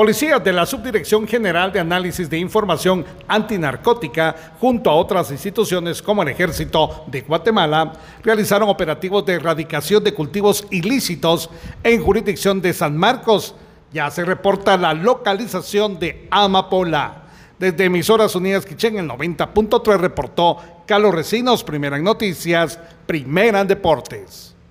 Policías de la Subdirección General de Análisis de Información Antinarcótica, junto a otras instituciones como el Ejército de Guatemala, realizaron operativos de erradicación de cultivos ilícitos en jurisdicción de San Marcos. Ya se reporta la localización de Amapola. Desde Emisoras Unidas Quichén, el 90.3 reportó Carlos Recinos, primera en noticias, primera en deportes.